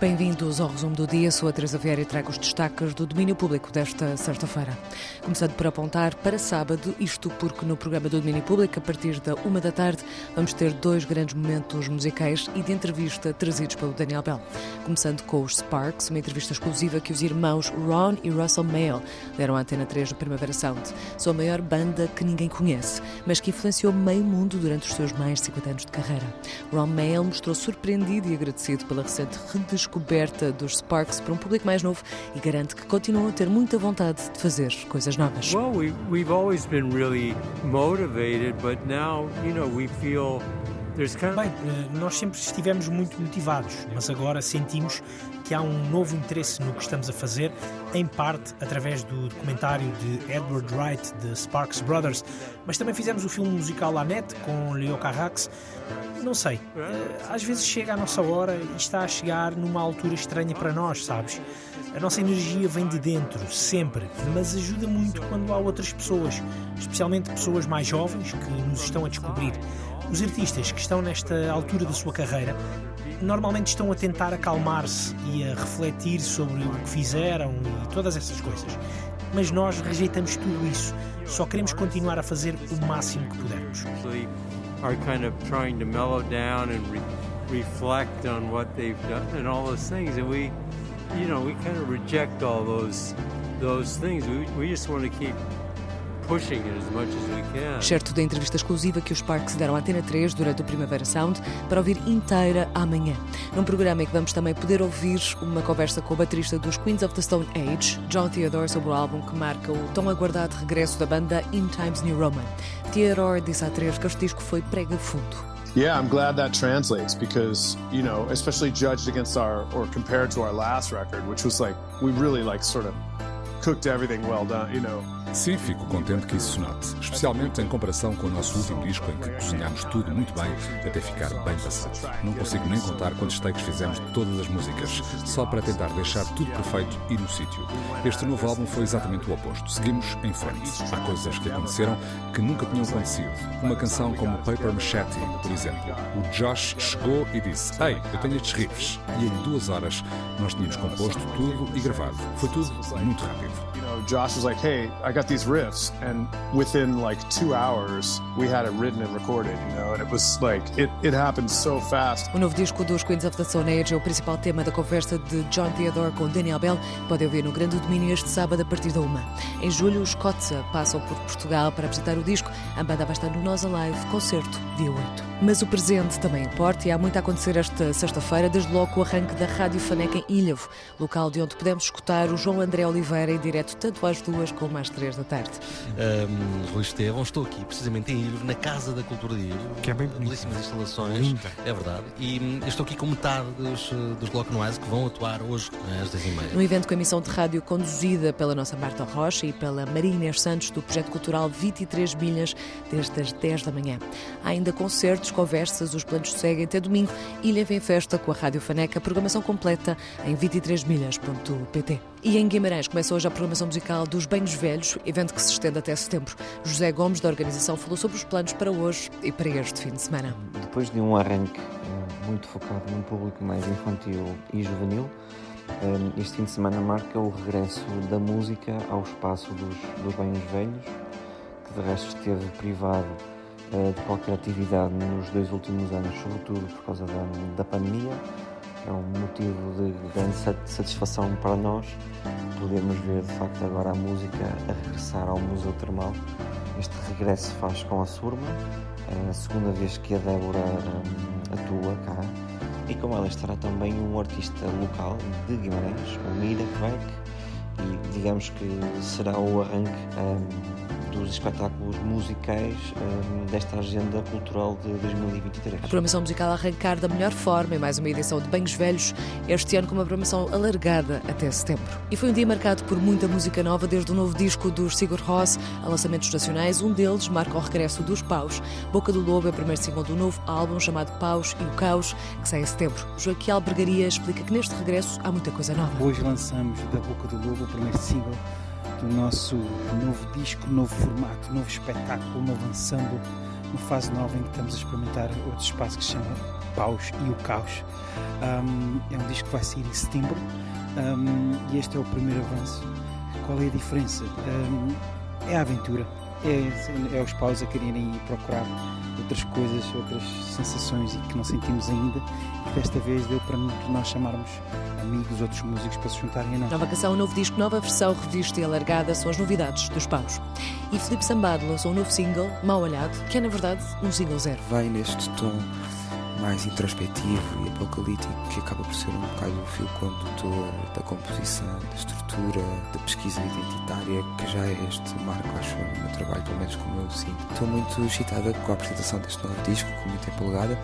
Bem-vindos ao resumo do dia. Sou a Teresa Vieira e trago os destaques do domínio público desta sexta-feira. Começando por apontar para sábado, isto porque no programa do domínio público, a partir da uma da tarde, vamos ter dois grandes momentos musicais e de entrevista trazidos pelo Daniel Bell. Começando com os Sparks, uma entrevista exclusiva que os irmãos Ron e Russell Mayle deram à Antena 3 no Primavera Sound. São a maior banda que ninguém conhece, mas que influenciou meio mundo durante os seus mais de 50 anos de carreira. Ron Mayle mostrou surpreendido e agradecido pela recente redescoberta descoberta dos Sparks para um público mais novo e garante que continuam a ter muita vontade de fazer coisas novas. Well, we, we've always been really motivated, but now, you know, we feel Bem, eh, nós sempre estivemos muito motivados, mas agora sentimos que há um novo interesse no que estamos a fazer, em parte através do documentário de Edward Wright, de Sparks Brothers, mas também fizemos o filme musical La Net com Leo Carrax. Não sei, eh, às vezes chega a nossa hora e está a chegar numa altura estranha para nós, sabes? A nossa energia vem de dentro, sempre, mas ajuda muito quando há outras pessoas, especialmente pessoas mais jovens que nos estão a descobrir. Os artistas que estão nesta altura da sua carreira normalmente estão a tentar acalmar-se e a refletir sobre o que fizeram e todas essas coisas. Mas nós rejeitamos tudo isso. Só queremos continuar a fazer o máximo que pudermos. Are kind of trying to mellow down and re reflect on what they've done and all those things, and we, you know, we kind of reject all those those things. We we just want to keep Certo da entrevista exclusiva que os Parks deram à Antena 3 durante o Primavera Sound para ouvir inteira amanhã. Num programa em que vamos também poder ouvir uma conversa com o baterista dos Queens of the Stone Age, John Theodore, sobre o álbum que marca o tão aguardado regresso da banda In Times New Roman. Theodore disse à 3 que este disco foi prega fundo. Yeah, I'm glad that translates because, you know, especially judged against our or compared to our last record, which was like we really like sort of cooked everything well done, you know. Sim, fico contente que isso se note, especialmente em comparação com o nosso último disco em que cozinhámos tudo muito bem até ficar bem passado. Não consigo nem contar quantos takes fizemos de todas as músicas, só para tentar deixar tudo perfeito e no sítio. Este novo álbum foi exatamente o oposto. Seguimos em frente. Há coisas que aconteceram que nunca tinham acontecido. Uma canção como Paper Machete, por exemplo. O Josh chegou e disse: Ei, eu tenho estes riffs. E em duas horas nós tínhamos composto tudo e gravado. Foi tudo muito rápido. Josh was like, "Hey, I got these riffs," and within like two hours, we had it written and recorded. You know, and it was like it it happened so fast. O novo disco dos Queens of the Stone Age é o principal tema da conversa de John Theodore com Daniel Bell. Pode ouvir no Grande Domínio este sábado a partir da uma. Em julho, os Kotza passam por Portugal para apresentar o disco. A banda vai estar no Nós Alive, concerto dia 8. Mas o presente também importa e há muito a acontecer esta sexta-feira, desde logo o arranque da Rádio Faneca em Ilhavo, local de onde podemos escutar o João André Oliveira direto tanto às duas como às três da tarde. Um, Rui Estevão, estou aqui precisamente em Ilhavo, na Casa da Cultura de Ilhavo. Que é bem Belíssimas instalações. Linda. É verdade. E hum, estou aqui com metade dos, dos Glock Noise que vão atuar hoje às 10h30. No evento com emissão de rádio conduzida pela nossa Marta Rocha e pela Maria Inês Santos do projeto cultural 23 Milhas, desde as 10 da manhã. Há ainda concertos, conversas, os planos seguem até domingo. Ilha vem festa com a Rádio Faneca, programação completa em 23milhas.pt. E em Guimarães começa hoje a programação musical dos Banhos Velhos, evento que se estende até setembro. José Gomes, da organização, falou sobre os planos para hoje e para este fim de semana. Depois de um arranque eh, muito focado num público mais infantil e juvenil, eh, este fim de semana marca o regresso da música ao espaço dos, dos Banhos Velhos, que de resto esteve privado eh, de qualquer atividade nos dois últimos anos, sobretudo por causa da, da pandemia é um motivo de grande satisfação para nós podermos ver de facto agora a música a regressar ao Museu Termal. Este regresso faz com a Surma, é a segunda vez que a Débora um, atua cá e com ela estará também um artista local de Guimarães, o Mira Kvek, e digamos que será o arranque um, dos espetáculos musicais um, desta agenda cultural de 2023. A programação musical a arrancar da melhor forma em mais uma edição de Banhos Velhos, este ano com uma programação alargada até setembro. E foi um dia marcado por muita música nova, desde o novo disco dos Sigur Rós a lançamentos nacionais. Um deles marca o regresso dos Paus. Boca do Lobo é o primeiro single do novo álbum chamado Paus e o Caos, que sai em setembro. Joaquim Albergaria explica que neste regresso há muita coisa nova. Hoje lançamos da Boca do Lobo o primeiro single do nosso novo disco, novo formato, novo espetáculo, novo ensemble uma fase nova em que estamos a experimentar outro espaço que se chama Paus e o Caos. Um, é um disco que vai sair em setembro um, e este é o primeiro avanço. Qual é a diferença? Um, é a aventura, é, é os paus a quererem ir procurar outras coisas, outras sensações e que não sentimos ainda. E desta vez deu para nós chamarmos amigos, outros músicos para se juntarem a nós. Nova canção, novo disco, nova versão, revista e alargada são as novidades dos paus. E Felipe Sambado lançou um novo single, Mal Olhado, que é na verdade um single zero. Vai neste tom mais introspectivo e apocalíptico, que acaba por ser um bocado o fio condutor da composição, da estrutura, da pesquisa identitária, que já é este marco, acho, no meu trabalho, pelo menos como eu sinto. Estou muito excitada com a apresentação deste novo disco, com muita empolgada,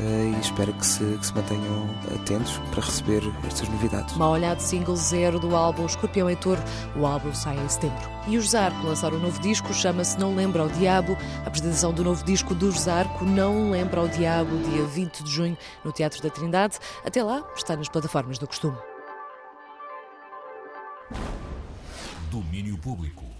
eh, e espero que se, que se mantenham atentos para receber estas novidades. Mal olhado single zero do álbum Escorpião Heitor, o álbum sai em setembro. E os Zarco lançaram um novo disco, chama-se Não Lembra ao Diabo. A apresentação do novo disco dos Zarco, Não Lembra ao Diabo, dia 20 de junho, no Teatro da Trindade. Até lá, está nas plataformas do costume. Domínio Público.